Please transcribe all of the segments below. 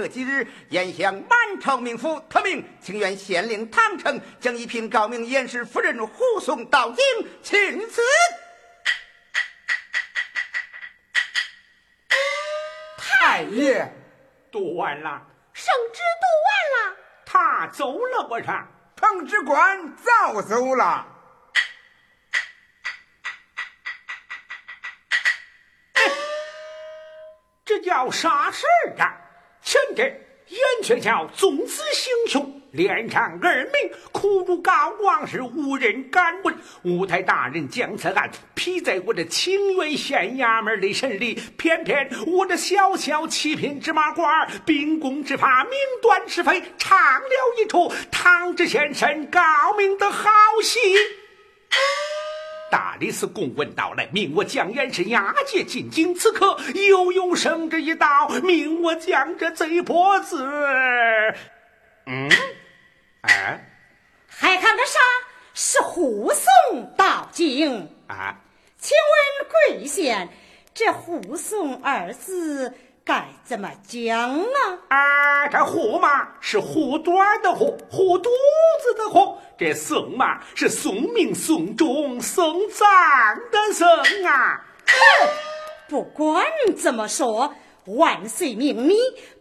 选择吉日，宴向满朝名府，特命请愿县令唐城将一品高明严氏夫人护送到京，请赐。太爷，读完了，圣旨读完了，他走了不是？彭知官早走了。这叫啥事儿啊？前者燕雀桥纵子行凶，连长二名苦主高王氏无人敢问。五台大人将此案批在我这清源县衙门里审理，偏偏我这小小七品芝麻官秉公执法，明断是非，唱了一出唐知先生高明的好戏。大理寺公文到来，命我将严氏押解进京。此刻又有圣旨一道，命我将这贼婆子，嗯，哎，还看个啥？是护送到京啊？请问贵县，这护送二字该怎么讲啊？啊，这护嘛是护短的护，护肚子的护。这送嘛是送命送终送葬的送啊！哼，不管怎么说，万岁命你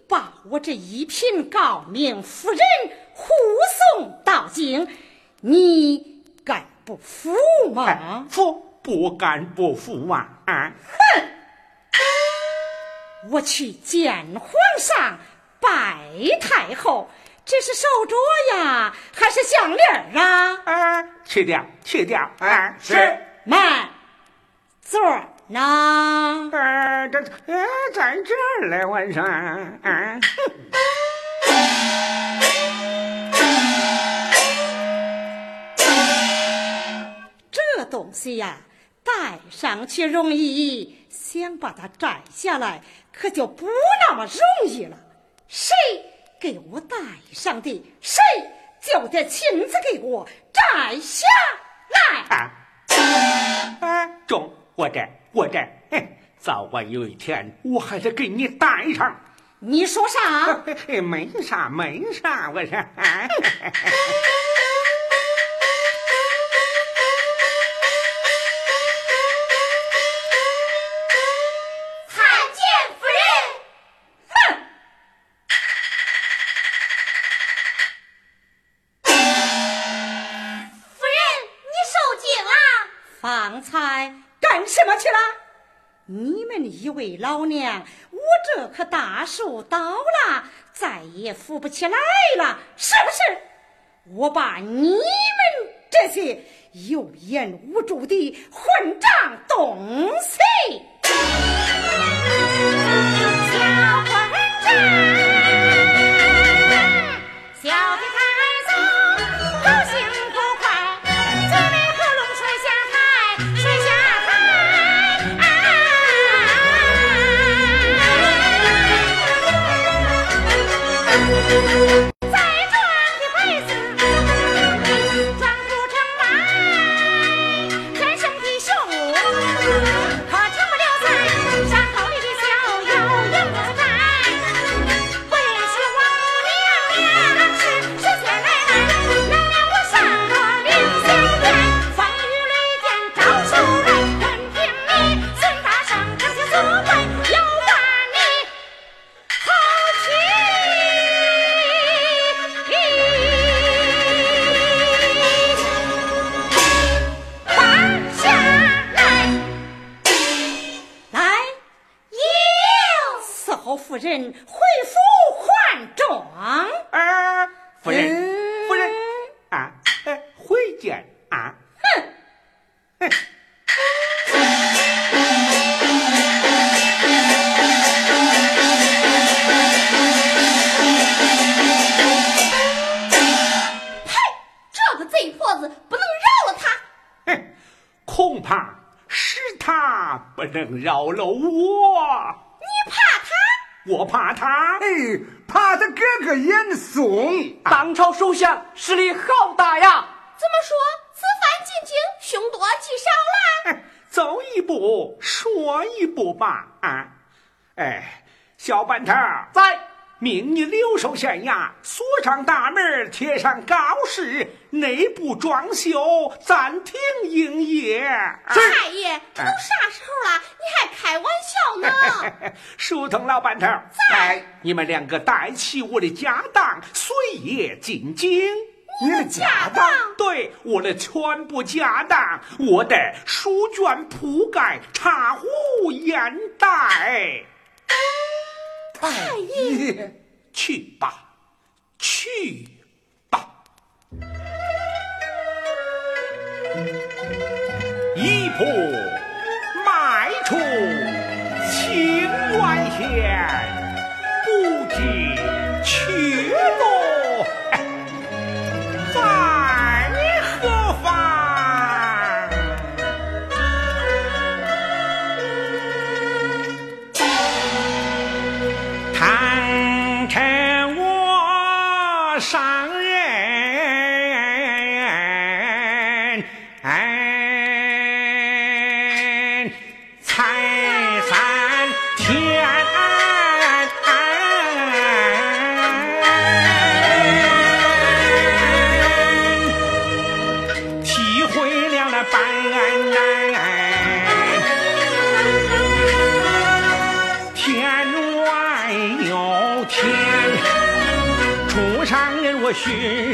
把我这一品高命夫人护送到京，你敢不服吗？服，不敢不服啊！啊！哼，我去见皇上拜太后。这是手镯呀，还是项链啊？啊，去掉，去掉。啊，是。慢，座呢？啊，这呃，在这儿嘞，晚上。啊。这东西呀，戴上去容易，想把它摘下来，可就不那么容易了。谁？给我戴上的，谁就得亲自给我摘下来。啊，中，我这，我这，早晚有一天我还得给你戴上。你说啥？没啥，没啥，我说。们一位老娘，我这棵大树倒了，再也扶不起来了，是不是？我把你们这些有眼无珠的混账东西，小混账！首相势力好大呀！怎么说？此番进京，凶多吉少啦？走一步说一步吧。啊，哎，小半头在。命你留守县衙，锁上大门，贴上告示，内部装修暂停营业。太爷，这都啥时候了，你还开玩笑呢？书童老板头在，你们两个带起我的家当，随夜进京。你的家当？对，我的全部家当，我的书卷、铺盖、茶壶、烟袋。太爷，去吧，去吧，一步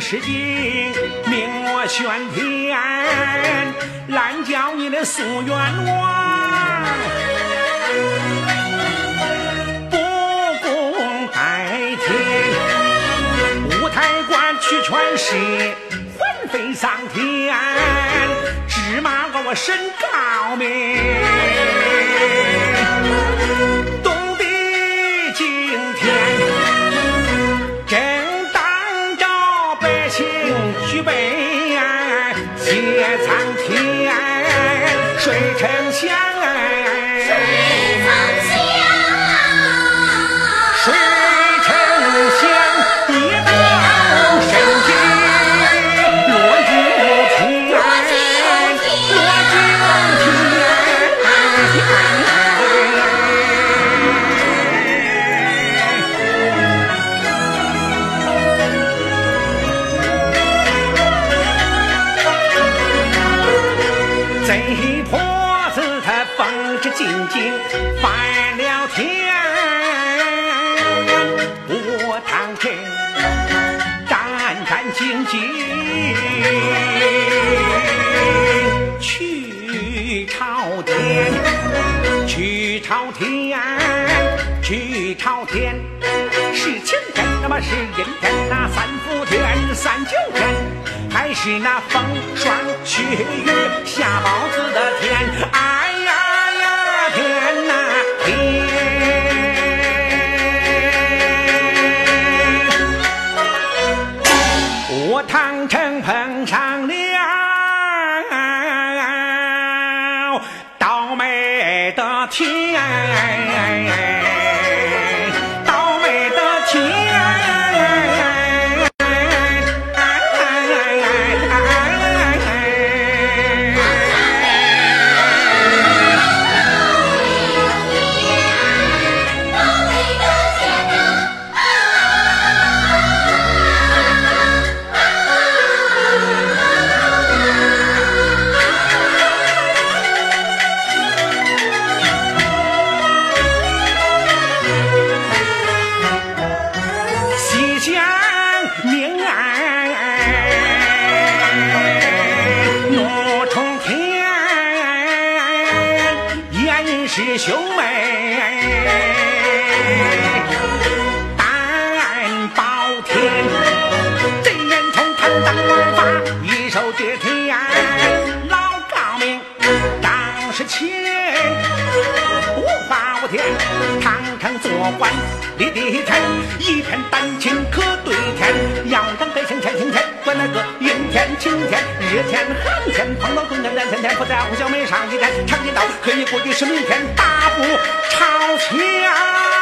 巡视经，命我宣天，拦叫你的苏元王，不共戴天，五台关取权势，魂飞上天，芝麻我身高明。只求雪天寒天，碰到冬天连天天不在乎小梅上一站，长剑刀可以过的是明天大步朝前。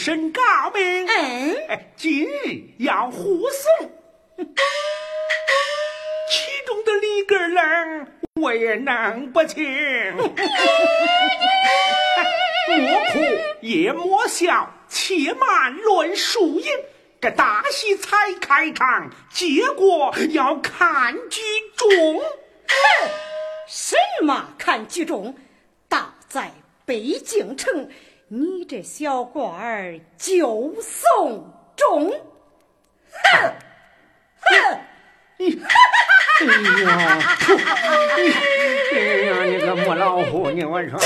昨日审告明，嗯，哎，今日要护送。其中的里根楞我也弄不清。莫哭也莫笑，且慢论输赢。这大戏才开场，结果要看剧终。什么看剧中？大在北京城，你这小官儿就送终。哼哼！哎呀，哎呀，你个母老虎，你我说，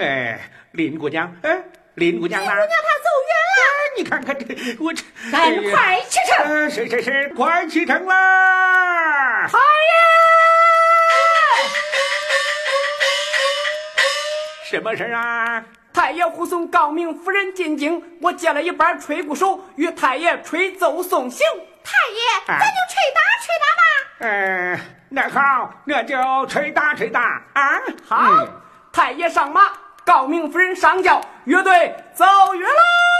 哎，林姑娘，哎，林姑娘呢？姑娘她走远了。你看看这，我这，赶快启程！是是是，快启程啦！好呀！什么事儿啊？太爷护送高明夫人进京，我接了一班吹鼓手与太爷吹奏送行。太爷，咱就吹打吹打吧。嗯，那好，那就吹打吹打啊！好，嗯太爷上马，高明夫人上轿，乐队奏乐喽！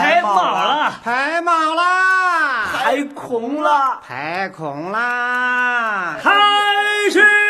排满了，排满了，排空了，排空了，开始。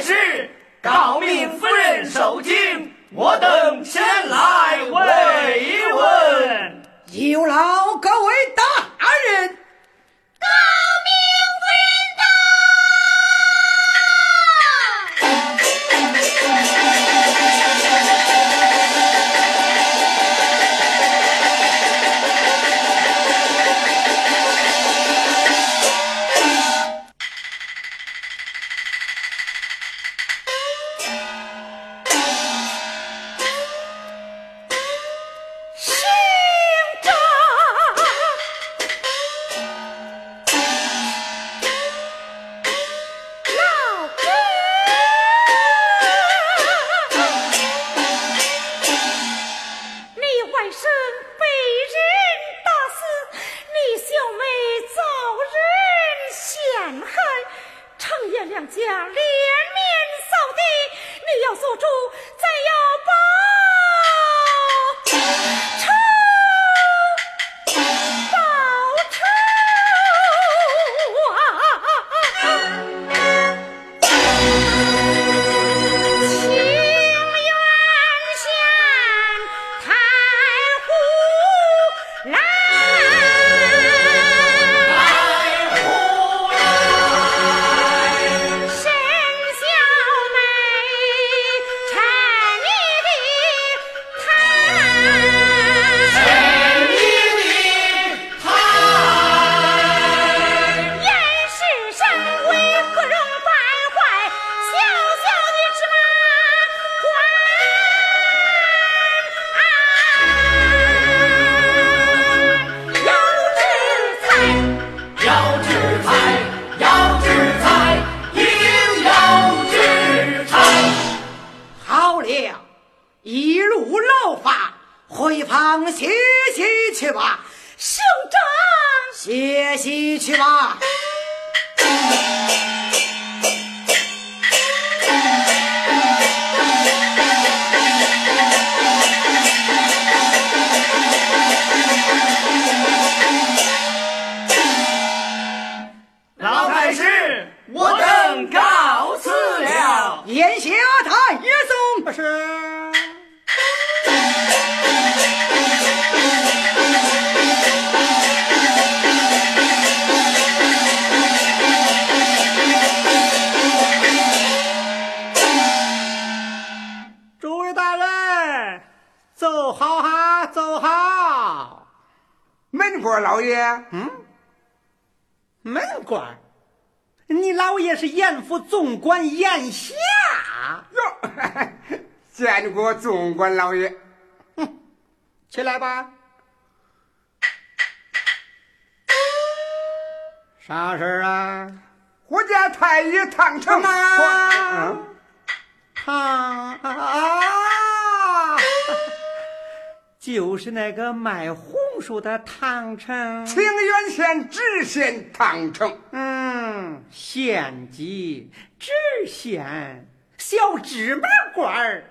是，诰命夫人受惊，我等前来。过总管老爷。哼，起来吧。啥事儿啊？我家太爷唐成啊，就是那个卖红薯的唐成，清源县知县唐成。嗯，县级知县，小芝麻官儿，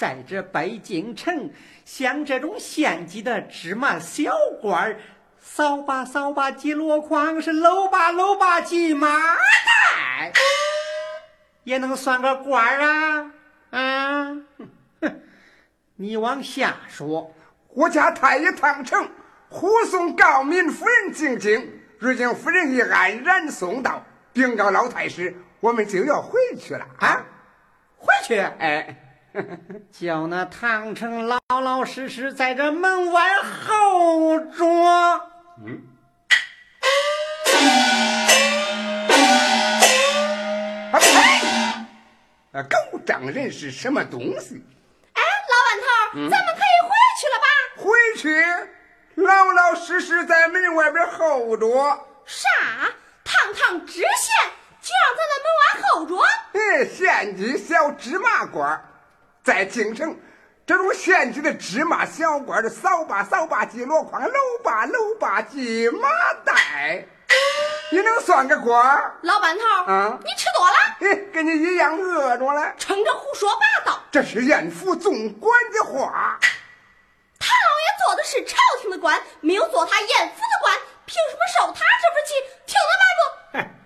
在这北京城，像这种县级的芝麻小官儿。扫把扫把几箩筐，是搂把搂把几麻袋，也能算个官儿啊！啊，哼，你往下说，我家太爷唐城护送高敏夫人进京，如今夫人已安然送到，禀告老太师，我们就要回去了啊！回去？哎，叫那唐成老老实实在这门外候着。嗯。啊呸！啊，狗仗人是什么东西？哎，老板头，嗯、咱们可以回去了吧？回去，老老实实在门外边候着。啥？堂堂知县就让咱在门外候着？哎，县级小芝麻官，在京城。这种县级的芝麻小官的扫把扫把几箩筐，搂把搂把几麻袋，你能算个官？老板头，啊，你吃多了？哎，跟你一样饿着了，撑着胡说八道。这是严府总管的话。他老爷做的是朝廷的官，没有做他严府的官，凭什么受他这份气？听得来不？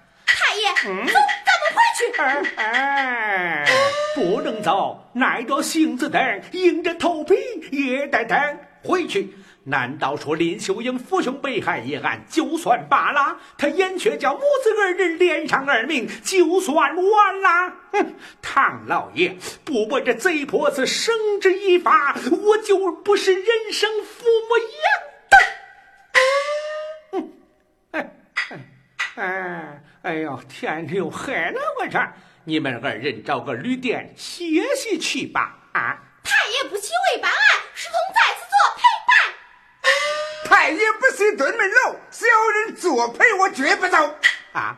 太爷，嗯、走，咱们回去。哎哎，不能走，耐着性子等，硬着头皮也得等。回去，难道说林秀英父兄被害一案就算罢了？他严却叫母子二人连上二命，就算完了？哼，唐老爷不把这贼婆子绳之以法，我就不是人生父母养哎。哎呦，天又黑了，我这你们二人找个旅店歇息去吧。啊，太爷不惜为办案，视同在此做陪伴。太爷不惜蹲门楼，小人作陪，我绝不走。啊？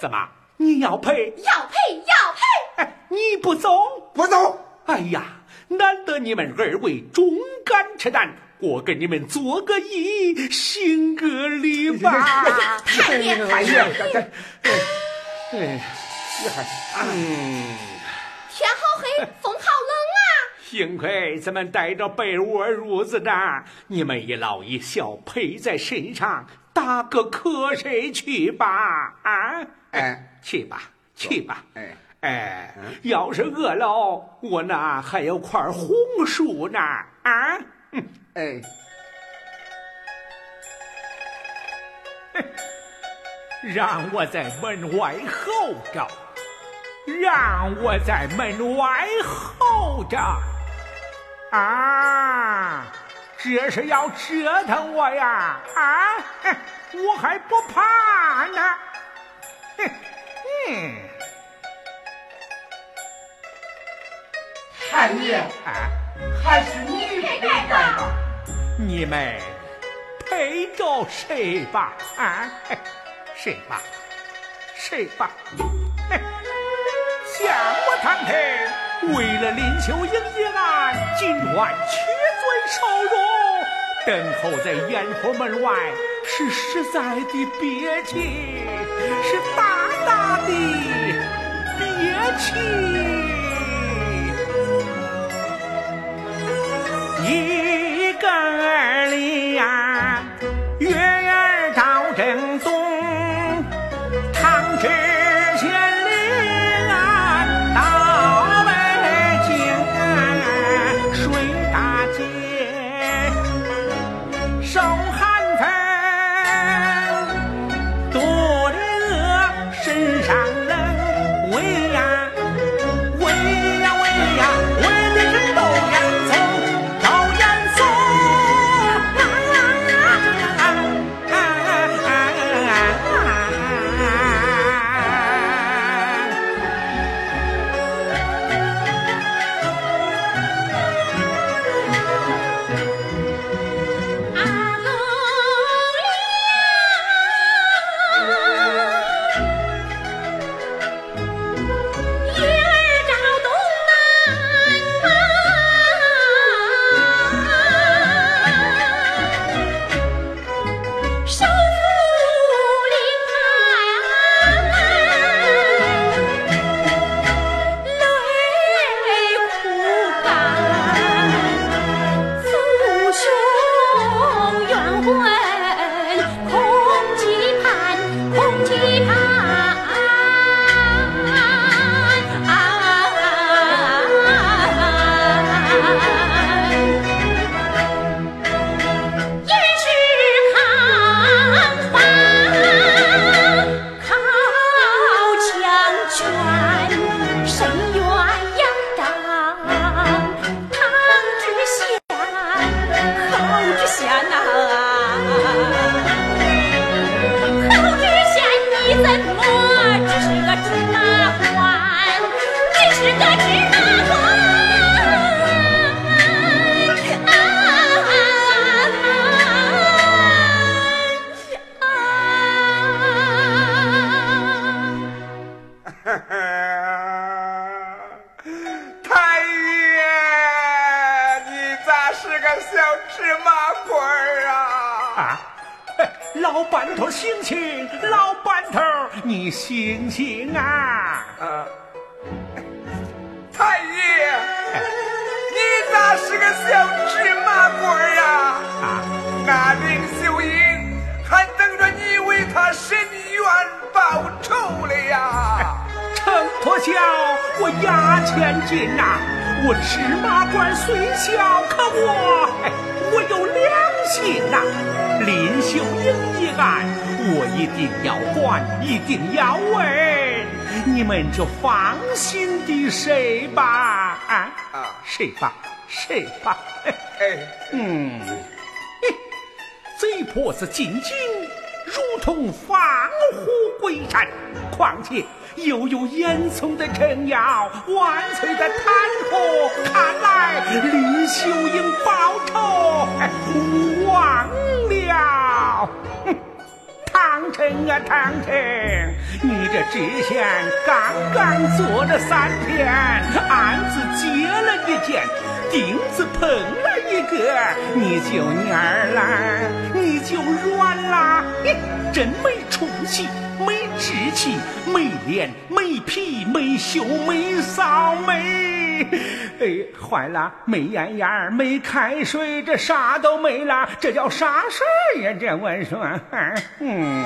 怎么？你要陪？要陪，要陪。哎，你不走？不走。哎呀，难得你们二位忠肝赤胆。我给你们做个揖，行个礼吧。太爷，太爷，哎，你还嗯，天好黑，风好冷啊。幸亏咱们带着被窝褥子的，你们一老一小陪在身上，打个瞌睡去吧。啊，哎，去吧，去吧。哎哎，要是饿了，我那还有块红薯呢。啊。哎，让我在门外候着，让我在门外候着，啊！这是要折腾我呀！啊！我还不怕呢！嗯，太爷啊，还是你陪伴吧。你们陪着睡吧，啊，睡吧，睡吧，向我堂听。为了林秀英一案，今晚屈尊受辱，等候在阎婆门外，是实在的憋气，是大大的憋气。一儿里子进京，如同放虎归山。况且又有严嵩的撑腰，万岁的弹劾，看来李秀英报仇哎无望了。唐城啊，唐城，你这知县刚刚做了三天，案子结了一件，钉子碰了个，你就蔫儿了，你就软了，真没出息，没志气，没脸，没皮，没羞，没臊，没……哎，坏了，没眼眼，没开水，这啥都没了，这叫啥事儿呀？这我说，嗯。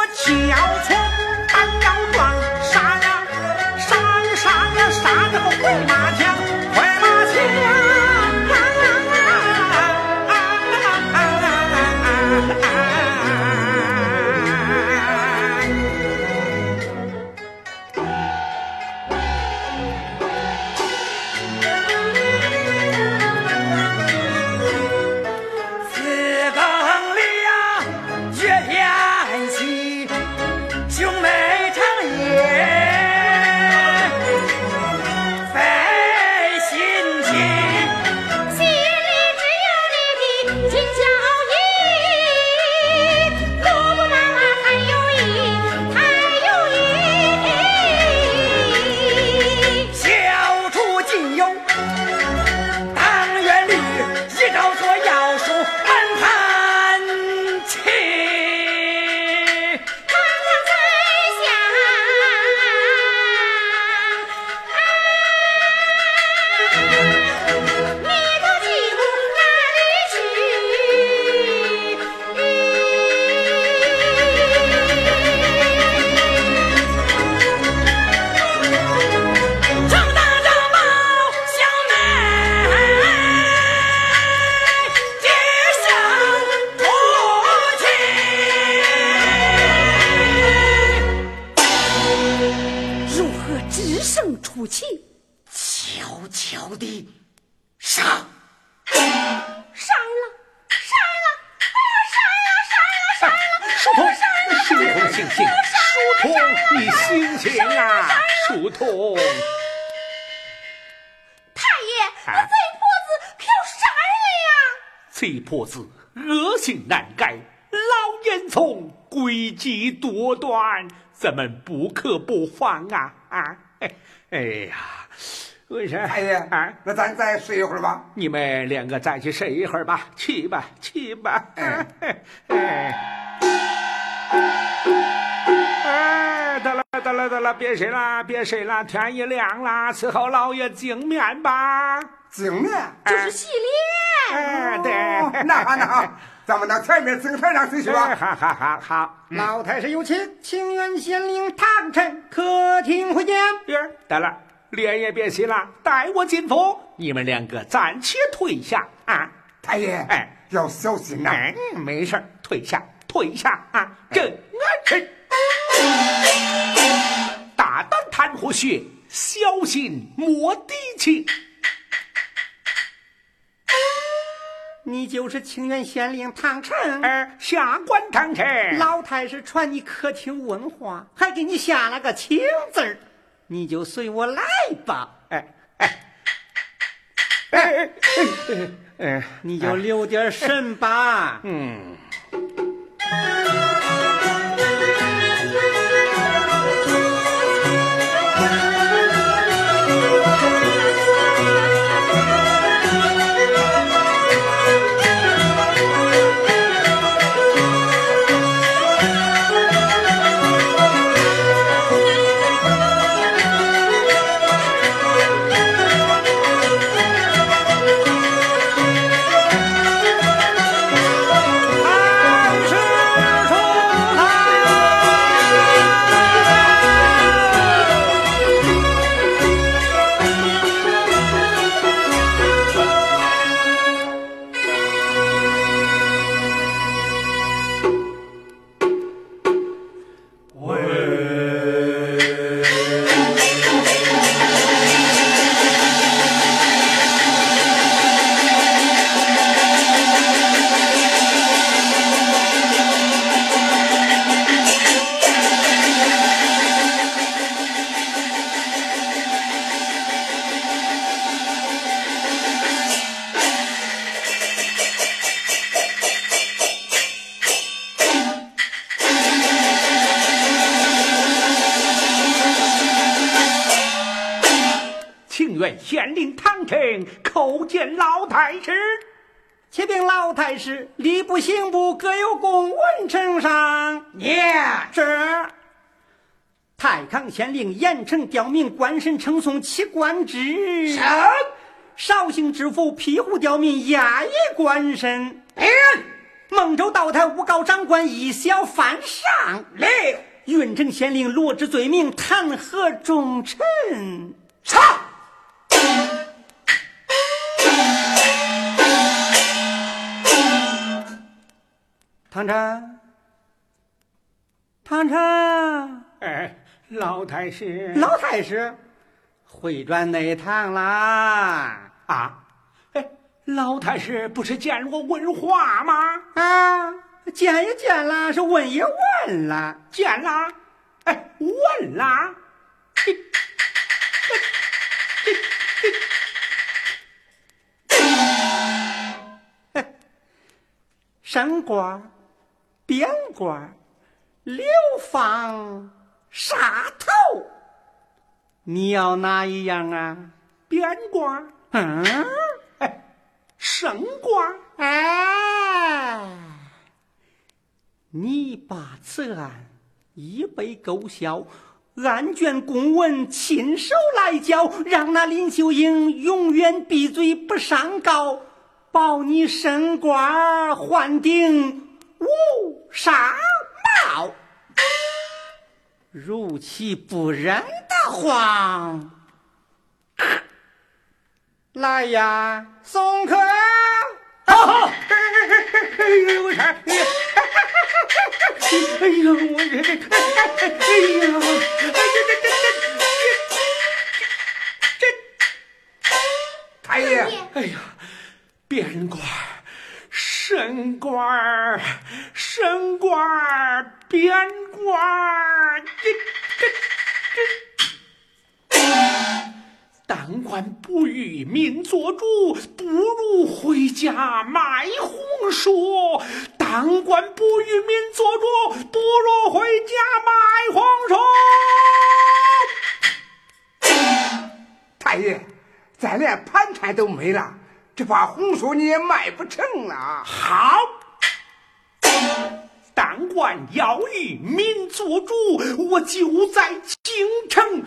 我脚从单腰撞，杀呀杀呀杀呀杀这个回马枪，回马枪。不可不防啊！啊，哎哎呀，为啥？太爷啊，那咱再睡一会儿吧。你们两个再去睡一会儿吧，去吧，去吧。哎哎，哎，得了，得了，得了，别睡了，别睡了，天一亮了，伺候老爷净面吧。镜面。就是洗脸。哎，对，哦那好，那好，咱们到前面正台上睡去吧。好好好好。老太师有请，清源县令唐臣客厅会见。得了，脸也别洗了，带我进府。你们两个暂且退下啊。太爷，哎，要小心呐。嗯，没事儿退下，退下啊！这安臣，大胆探火穴，小心摸底气。你就是清源县令唐臣。哎，下官唐臣，老太师传你客厅问话，还给你下了个请字儿，你就随我来吧。哎哎哎哎哎哎，你就留点神吧。嗯。康县令严惩刁民，官绅称颂其官职。神绍兴知府庇护刁民，压抑官审。令孟州道台诬告长官以小犯上。令云城县令罗织罪名，弹劾重臣。上。唐臣，唐臣，哎，老太师，老太师，回转内堂啦！啊，哎，老太师不是见我问话吗？啊，见也见了，是问也问了。见啦，哎，问啦。嘿升官、贬官、流放、杀头，你要哪一样啊？边瓜，嗯，哎，生瓜，哎，你把此案一笔勾销，案卷公文亲手来交，让那林秀英永远闭嘴不上告，保你升官换顶无上报。如其不仁的话，来呀，送客！哎哎哎哎哎，我啥？哎呀，我这……哎哎哎哎呀，这这这这这！太爷，哎呀，边管。升官儿，升官儿，变官儿，这这这。当官不与民做主，不如回家卖红薯。当官不与民做主，不如回家卖红薯。太爷，咱连盘缠都没了。这把红薯你也卖不成了，好，当官要为民做主，我就在京城。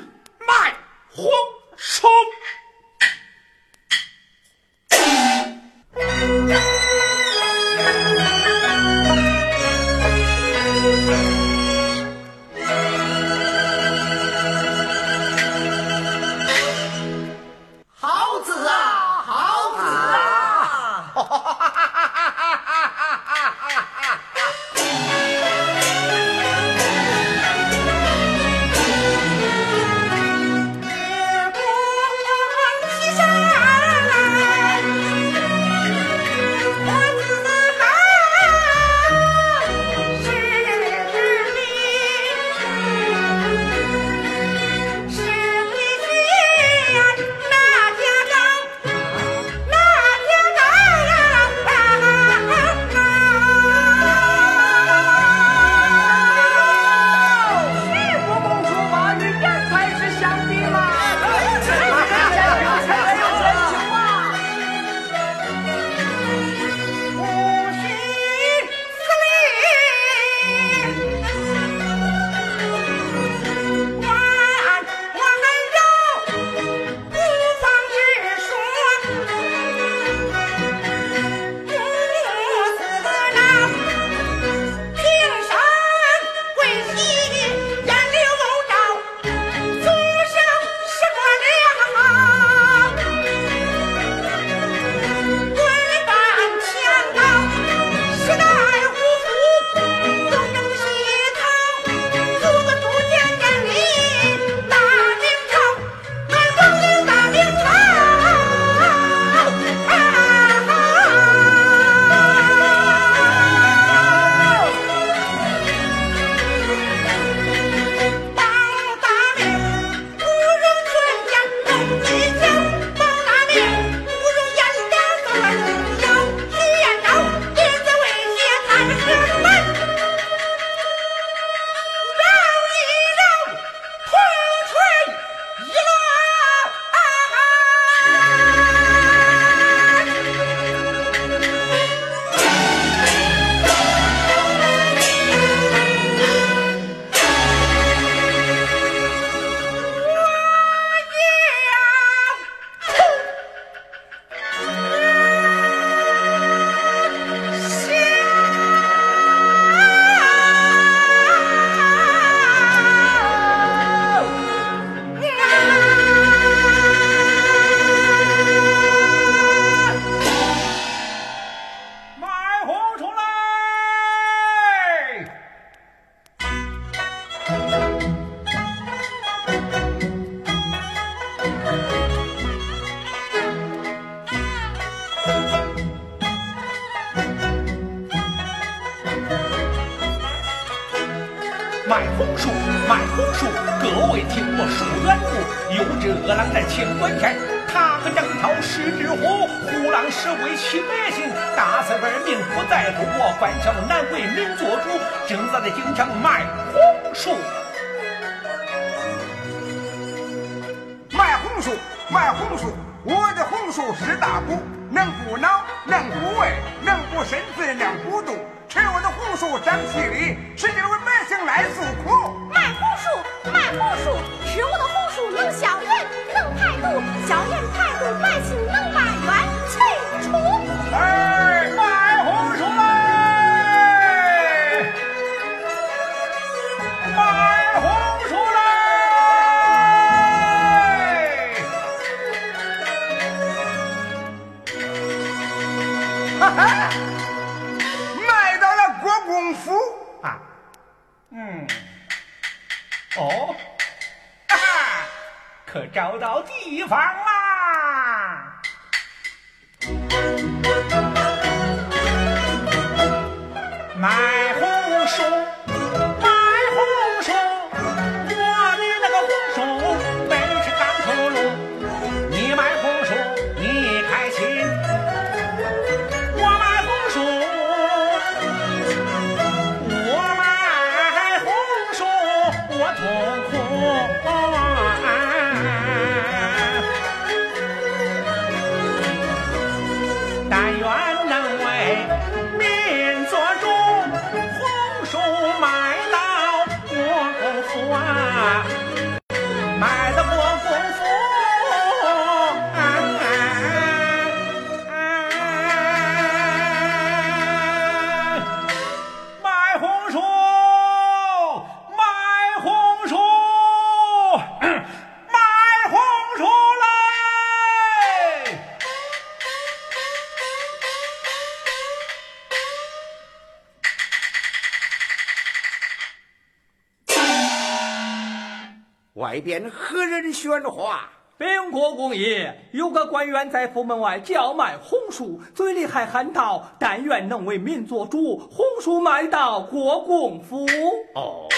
卖红薯我的红薯是大补能补脑能补胃能补身子能补肚。吃我的红薯长气力使劲为百姓来诉苦。卖红薯卖红薯吃我的红薯能消炎能排毒消炎排毒百姓能要到地方啦。买边何人喧哗？禀国公爷，有个官员在府门外叫卖红薯，嘴里还喊道：“但愿能为民做主，红薯卖到国公府。”哦，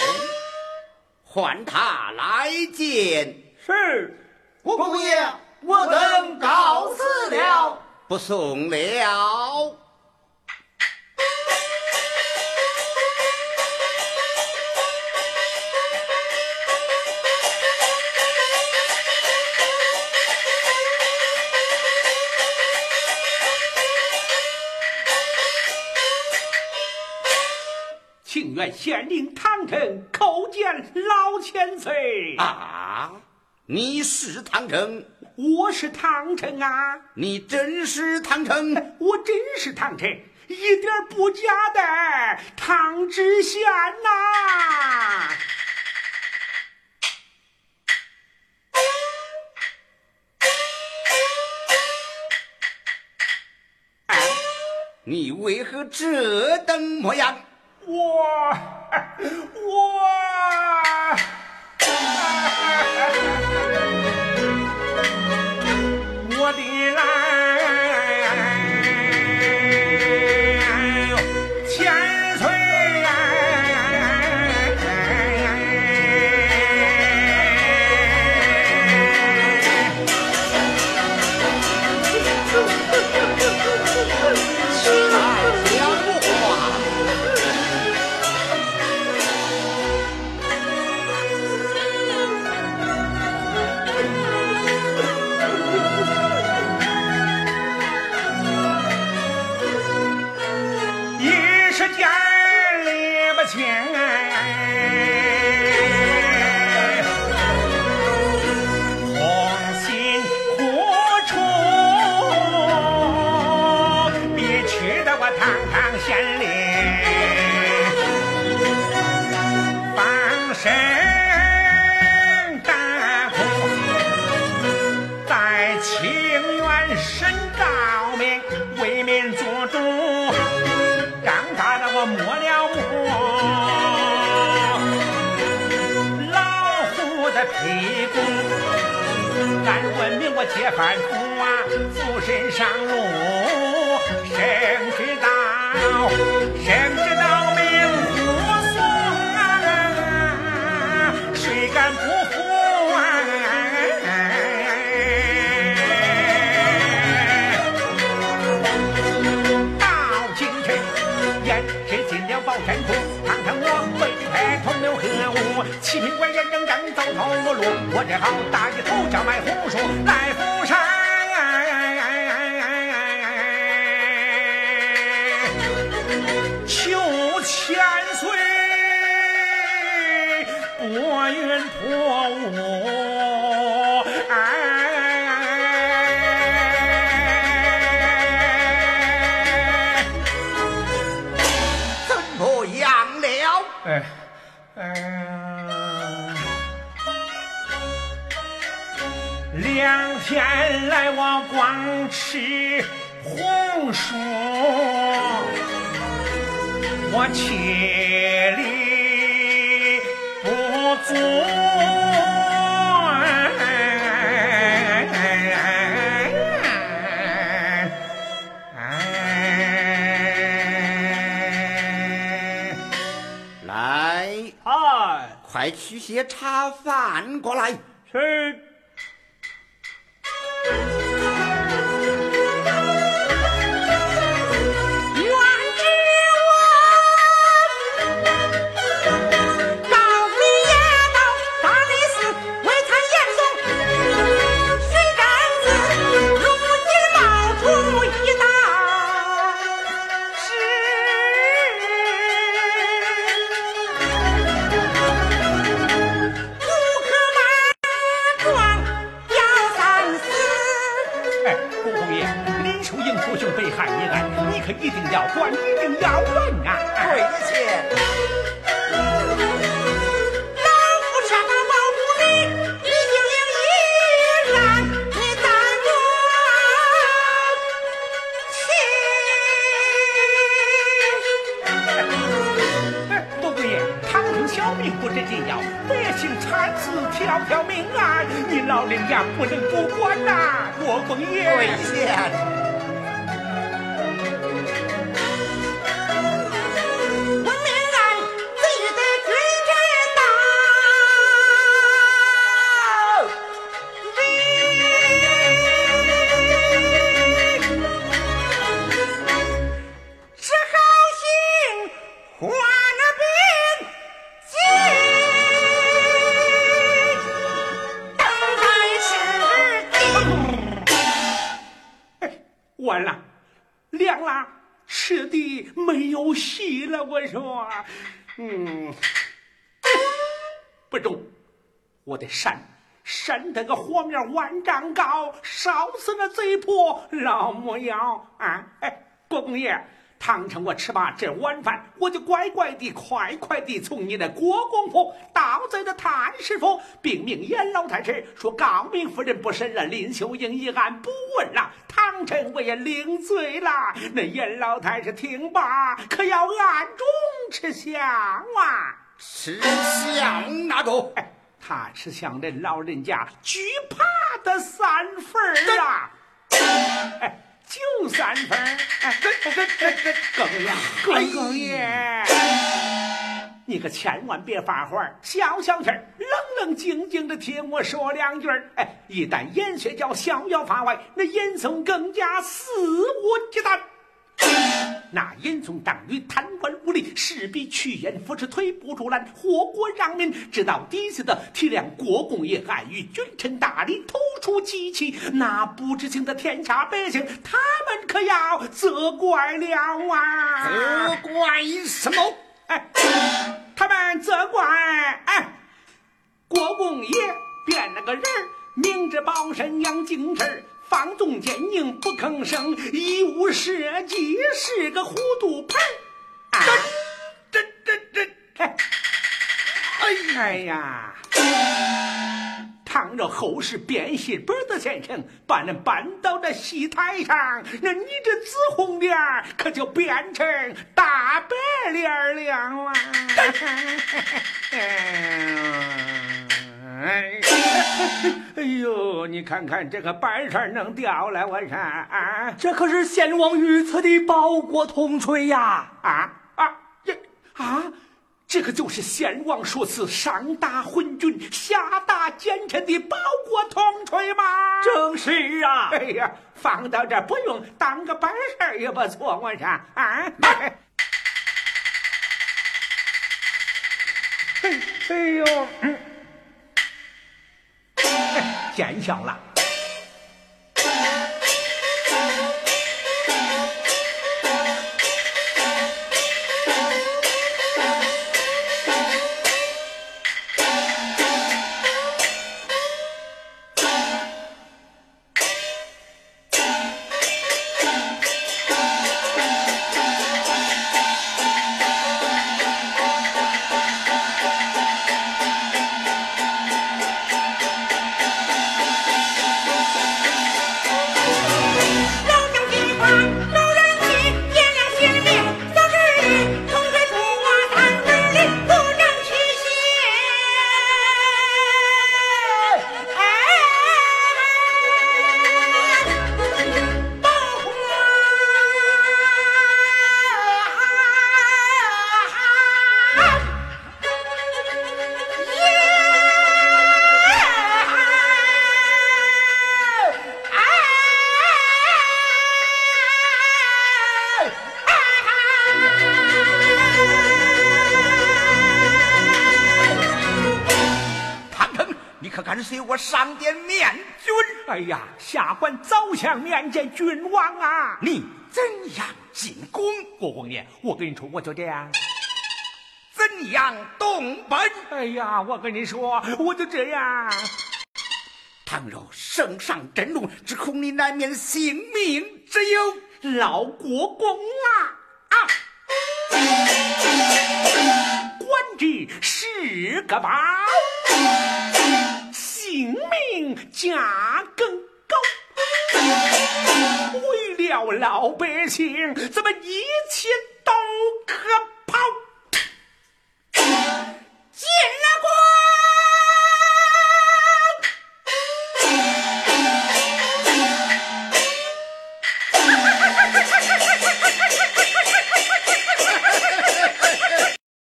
唤他来见。是，国公爷，我等告辞了。不送了。情愿县令唐城叩见老千岁啊！你是唐城，我是唐城啊！你真是唐城，我真是唐城，一点不假的唐知县呐！你为何这等模样？哇，哇！拨云破雾，哎。怎么样了？哎，嗯，两天来我光吃红薯，我气力不足。哎来，哎，快取些茶饭过来。是。条条命案，你老人家不能不管呐，国公爷。跪下。嗯，不中，我得扇扇他个火苗万丈高，烧死那贼婆老母妖啊！哎，国公爷。唐城，我吃罢这晚饭，我就乖乖的、快快的从你的国公府到这的谭师傅，并命严老太师说高明夫人不审了林秀英一案，不问了。唐臣我也领罪了。那严老太师听罢，可要暗中吃香啊！吃香那个？哎，他吃香，这老人家惧怕的三分啊！哎。就三分，哎，哥哥呀，哥哥爷，你可千万别发火，消消气儿，冷冷静静的听我说两句儿。哎，一旦严学叫逍遥法外，那严嵩更加肆无忌惮。那严嵩当于贪官污吏，势必趋炎附势，推波助澜，祸国殃民。知道底下的体谅国公爷爱与君臣大礼，突出机器，那不知情的天下百姓，他们可要责怪了啊！责怪什么？哎，他们责怪哎，国公爷变了个人，明知保身养精神。放纵奸佞不吭声，一无是计是个糊涂牌儿。这这这这，哎呀！倘若后世变戏本的先生把人搬到这戏台上，那你这紫红脸可就变成大白脸了啊！哎，哎呦，你看看这个白扇能掉了，我看啊，这可是先王御赐的包国铜锤呀！啊啊，这啊，这个就是先王说赐上打昏君，下打奸臣的包国铜锤吗？正是啊！哎呀，放到这不用当个白事也不错，我说啊。哎哎呦，嗯。减小了。见君王啊！你怎样进宫？国公爷，我跟你说，我就这样。怎样动本？哎呀，我跟你说，我就这样。倘若圣上震怒，只恐你难免性命之忧。老国公啊啊！官职是个宝，性命价更高。为了老百姓咱们一切都可抛？